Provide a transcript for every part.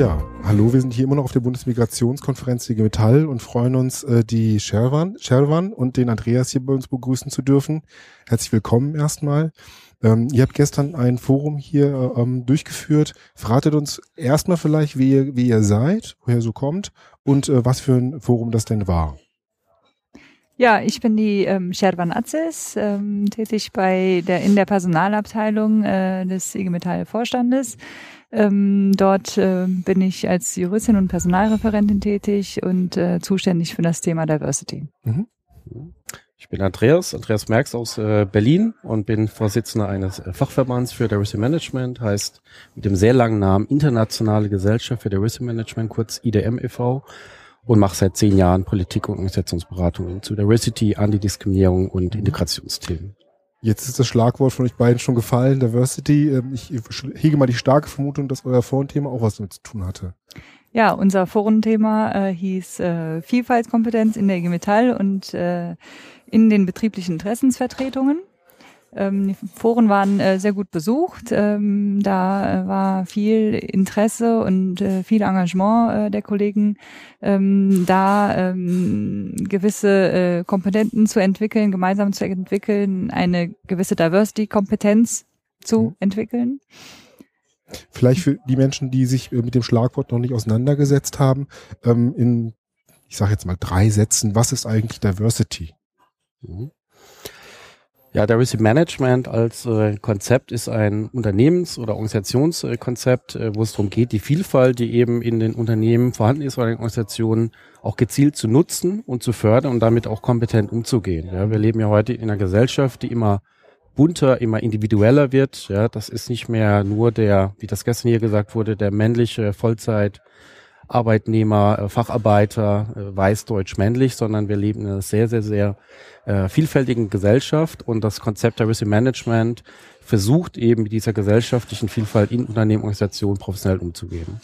Ja, hallo, wir sind hier immer noch auf der Bundesmigrationskonferenz IG Metall und freuen uns, äh, die Sherwan, Sherwan und den Andreas hier bei uns begrüßen zu dürfen. Herzlich willkommen erstmal. Ähm, ihr habt gestern ein Forum hier ähm, durchgeführt. Verratet uns erstmal vielleicht, wie ihr, wie ihr seid, woher ihr so kommt und äh, was für ein Forum das denn war. Ja, ich bin die ähm, Sherwan Atzes, ähm, tätig bei der in der Personalabteilung äh, des IG Metall Vorstandes. Ähm, dort äh, bin ich als Juristin und Personalreferentin tätig und äh, zuständig für das Thema Diversity. Mhm. Ich bin Andreas, Andreas Merks aus äh, Berlin und bin Vorsitzender eines äh, Fachverbands für Diversity Management, heißt mit dem sehr langen Namen Internationale Gesellschaft für Diversity Management, kurz IDM e.V. und mache seit zehn Jahren Politik- und Organisationsberatung zu Diversity, Antidiskriminierung und mhm. Integrationsthemen. Jetzt ist das Schlagwort von euch beiden schon gefallen, Diversity. Ähm, ich hege mal die starke Vermutung, dass euer Forenthema auch was damit zu tun hatte. Ja, unser Forenthema äh, hieß äh, Vielfaltskompetenz in der IG Metall und äh, in den betrieblichen Interessensvertretungen. Ähm, die Foren waren äh, sehr gut besucht. Ähm, da äh, war viel Interesse und äh, viel Engagement äh, der Kollegen, ähm, da ähm, gewisse äh, Kompetenten zu entwickeln, gemeinsam zu entwickeln, eine gewisse Diversity-Kompetenz zu mhm. entwickeln. Vielleicht für die Menschen, die sich äh, mit dem Schlagwort noch nicht auseinandergesetzt haben, ähm, in, ich sage jetzt mal drei Sätzen, was ist eigentlich Diversity? Mhm. Ja, Diversity Management als äh, Konzept ist ein Unternehmens- oder Organisationskonzept, äh, wo es darum geht, die Vielfalt, die eben in den Unternehmen vorhanden ist oder in den Organisationen, auch gezielt zu nutzen und zu fördern und damit auch kompetent umzugehen. Ja, wir leben ja heute in einer Gesellschaft, die immer bunter, immer individueller wird. Ja, das ist nicht mehr nur der, wie das gestern hier gesagt wurde, der männliche Vollzeit Arbeitnehmer, äh, Facharbeiter, äh, weiß, deutsch, männlich, sondern wir leben in einer sehr, sehr, sehr äh, vielfältigen Gesellschaft und das Konzept Diversity Management versucht eben mit dieser gesellschaftlichen Vielfalt in Unternehmen, Organisationen professionell umzugehen.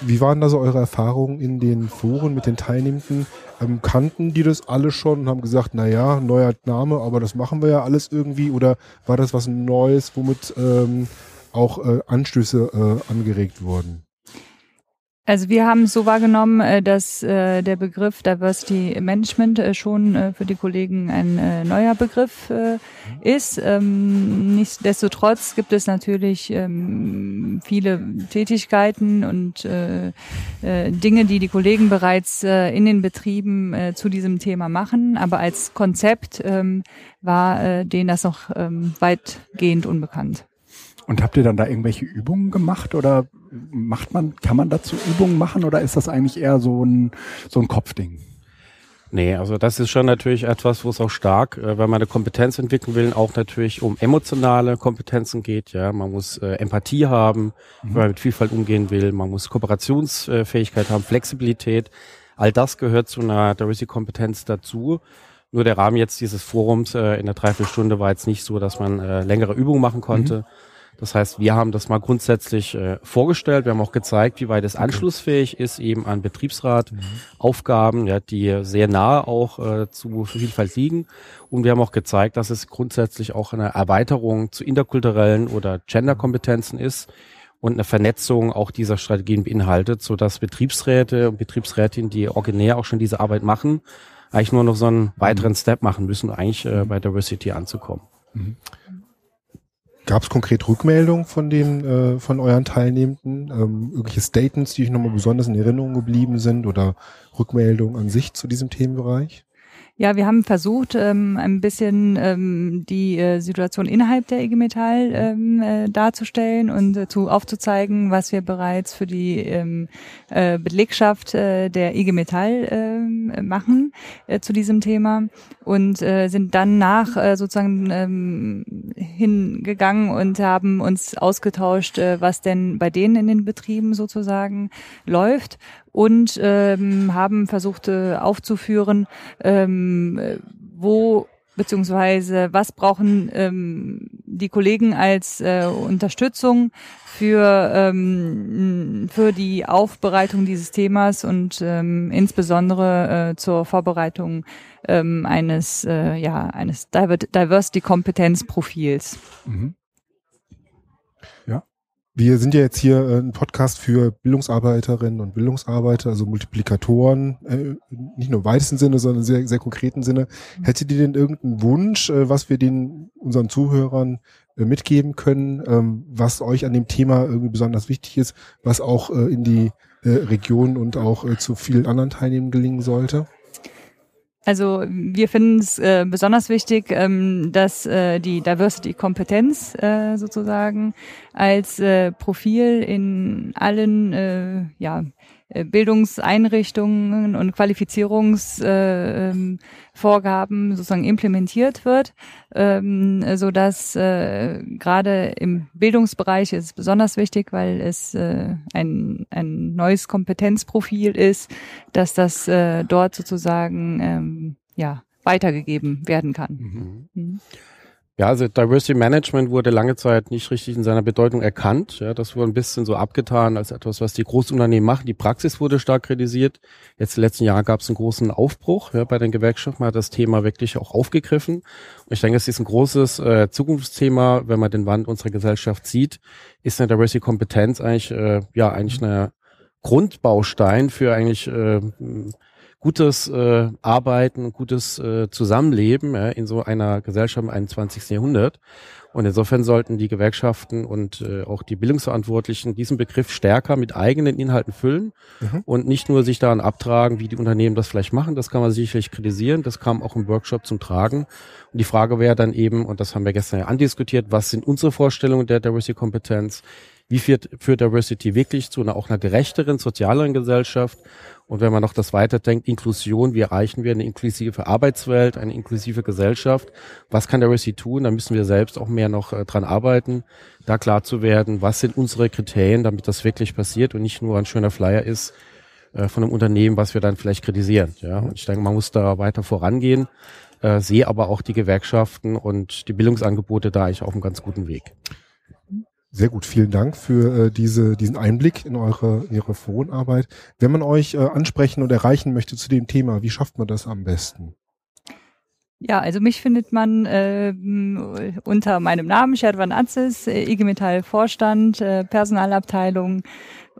Wie waren da so eure Erfahrungen in den Foren mit den Teilnehmenden? Ähm, kannten die das alle schon und haben gesagt, na ja, neuer Name, aber das machen wir ja alles irgendwie? Oder war das was Neues, womit ähm, auch äh, Anstöße äh, angeregt wurden? Also wir haben es so wahrgenommen, äh, dass äh, der Begriff Diversity Management äh, schon für die Kollegen ein neuer Begriff ist. Ähm, nichtsdestotrotz gibt es natürlich ähm, viele Tätigkeiten und Dinge, die die Kollegen bereits in den Betrieben zu diesem Thema machen. Aber als Konzept ähm, war denen das noch weitgehend unbekannt. Und habt ihr dann da irgendwelche Übungen gemacht oder macht man, kann man dazu Übungen machen oder ist das eigentlich eher so ein, so ein Kopfding? Nee, also das ist schon natürlich etwas, wo es auch stark, äh, wenn man eine Kompetenz entwickeln will, auch natürlich um emotionale Kompetenzen geht. Ja, man muss äh, Empathie haben, mhm. wenn man mit Vielfalt umgehen will. Man muss Kooperationsfähigkeit haben, Flexibilität. All das gehört zu einer Diversity-Kompetenz dazu. Nur der Rahmen jetzt dieses Forums äh, in der Dreiviertelstunde war jetzt nicht so, dass man äh, längere Übungen machen konnte. Mhm das heißt, wir haben das mal grundsätzlich äh, vorgestellt. Wir haben auch gezeigt, wie weit es okay. anschlussfähig ist, eben an Betriebsrat-Aufgaben, mhm. ja, die sehr nahe auch äh, zu Vielfalt liegen. Und wir haben auch gezeigt, dass es grundsätzlich auch eine Erweiterung zu interkulturellen oder Genderkompetenzen ist und eine Vernetzung auch dieser Strategien beinhaltet, so dass Betriebsräte und Betriebsrätinnen, die originär auch schon diese Arbeit machen, eigentlich nur noch so einen weiteren mhm. Step machen müssen, eigentlich äh, bei Diversity anzukommen. Mhm. Gab es konkret Rückmeldungen von den äh, von euren Teilnehmenden, ähm, irgendwelche Statements, die euch nochmal besonders in Erinnerung geblieben sind oder Rückmeldungen an sich zu diesem Themenbereich? Ja, wir haben versucht, ähm, ein bisschen ähm, die äh, Situation innerhalb der IG Metall ähm, äh, darzustellen und äh, zu, aufzuzeigen, was wir bereits für die ähm, äh, Belegschaft äh, der IG Metall äh, machen äh, zu diesem Thema und äh, sind dann nach äh, sozusagen ähm, hingegangen und haben uns ausgetauscht, äh, was denn bei denen in den Betrieben sozusagen läuft und ähm, haben versucht äh, aufzuführen, ähm, wo beziehungsweise was brauchen ähm, die Kollegen als äh, Unterstützung für ähm, für die Aufbereitung dieses Themas und ähm, insbesondere äh, zur Vorbereitung ähm, eines äh, ja eines Diversity Kompetenzprofils. Mhm. Wir sind ja jetzt hier äh, ein Podcast für Bildungsarbeiterinnen und Bildungsarbeiter, also Multiplikatoren, äh, nicht nur im weitesten Sinne, sondern sehr, sehr konkreten Sinne. Hättet ihr denn irgendeinen Wunsch, äh, was wir den unseren Zuhörern äh, mitgeben können, ähm, was euch an dem Thema irgendwie besonders wichtig ist, was auch in die Region und auch zu vielen anderen Teilnehmern gelingen sollte? Also wir finden es äh, besonders wichtig, ähm, dass äh, die Diversity-Kompetenz äh, sozusagen als äh, Profil in allen äh, ja, Bildungseinrichtungen und Qualifizierungsvorgaben äh, sozusagen implementiert wird, ähm, so dass äh, gerade im Bildungsbereich ist es besonders wichtig, weil es äh, ein, ein neues Kompetenzprofil ist, dass das äh, dort sozusagen ähm, ja weitergegeben werden kann. Mhm. Mhm. Ja, also Diversity Management wurde lange Zeit nicht richtig in seiner Bedeutung erkannt. Ja, das wurde ein bisschen so abgetan als etwas, was die Großunternehmen machen. Die Praxis wurde stark kritisiert. Jetzt im letzten Jahr gab es einen großen Aufbruch ja, bei den Gewerkschaften. Man hat das Thema wirklich auch aufgegriffen. Und ich denke, es ist ein großes äh, Zukunftsthema, wenn man den Wandel unserer Gesellschaft sieht, ist eine Diversity Kompetenz eigentlich äh, ja eigentlich eine Grundbaustein für eigentlich äh, gutes äh, Arbeiten, gutes äh, Zusammenleben ja, in so einer Gesellschaft im 21. Jahrhundert. Und insofern sollten die Gewerkschaften und äh, auch die Bildungsverantwortlichen diesen Begriff stärker mit eigenen Inhalten füllen mhm. und nicht nur sich daran abtragen, wie die Unternehmen das vielleicht machen. Das kann man sicherlich kritisieren. Das kam auch im Workshop zum Tragen. Und die Frage wäre dann eben, und das haben wir gestern ja andiskutiert, was sind unsere Vorstellungen der Diversity-Kompetenz? Wie führt, führt Diversity wirklich zu einer auch einer gerechteren, sozialeren Gesellschaft? Und wenn man noch das weiterdenkt, Inklusion, wie erreichen wir eine inklusive Arbeitswelt, eine inklusive Gesellschaft? Was kann der Resi tun? Da müssen wir selbst auch mehr noch äh, dran arbeiten, da klar zu werden, was sind unsere Kriterien, damit das wirklich passiert und nicht nur ein schöner Flyer ist äh, von einem Unternehmen, was wir dann vielleicht kritisieren. Ja, und ich denke, man muss da weiter vorangehen, äh, sehe aber auch die Gewerkschaften und die Bildungsangebote da eigentlich auf einem ganz guten Weg. Sehr gut, vielen Dank für äh, diese, diesen Einblick in eure, in ihre Forenarbeit. Wenn man euch äh, ansprechen und erreichen möchte zu dem Thema, wie schafft man das am besten? Ja, also mich findet man äh, unter meinem Namen, Sherwan Atzis, äh, IG Metall Vorstand, äh, Personalabteilung.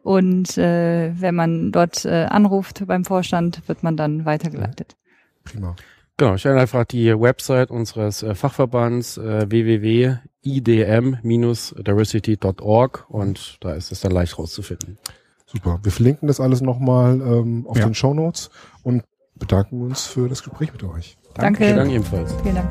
Und äh, wenn man dort äh, anruft beim Vorstand, wird man dann weitergeleitet. Prima. Genau, ich stelle einfach die Website unseres äh, Fachverbands äh, www.idm-diversity.org und da ist es dann leicht rauszufinden. Super. Wir verlinken das alles nochmal ähm, auf ja. den Show Notes und bedanken uns für das Gespräch mit euch. Danke. Vielen Dank ebenfalls. Vielen Dank.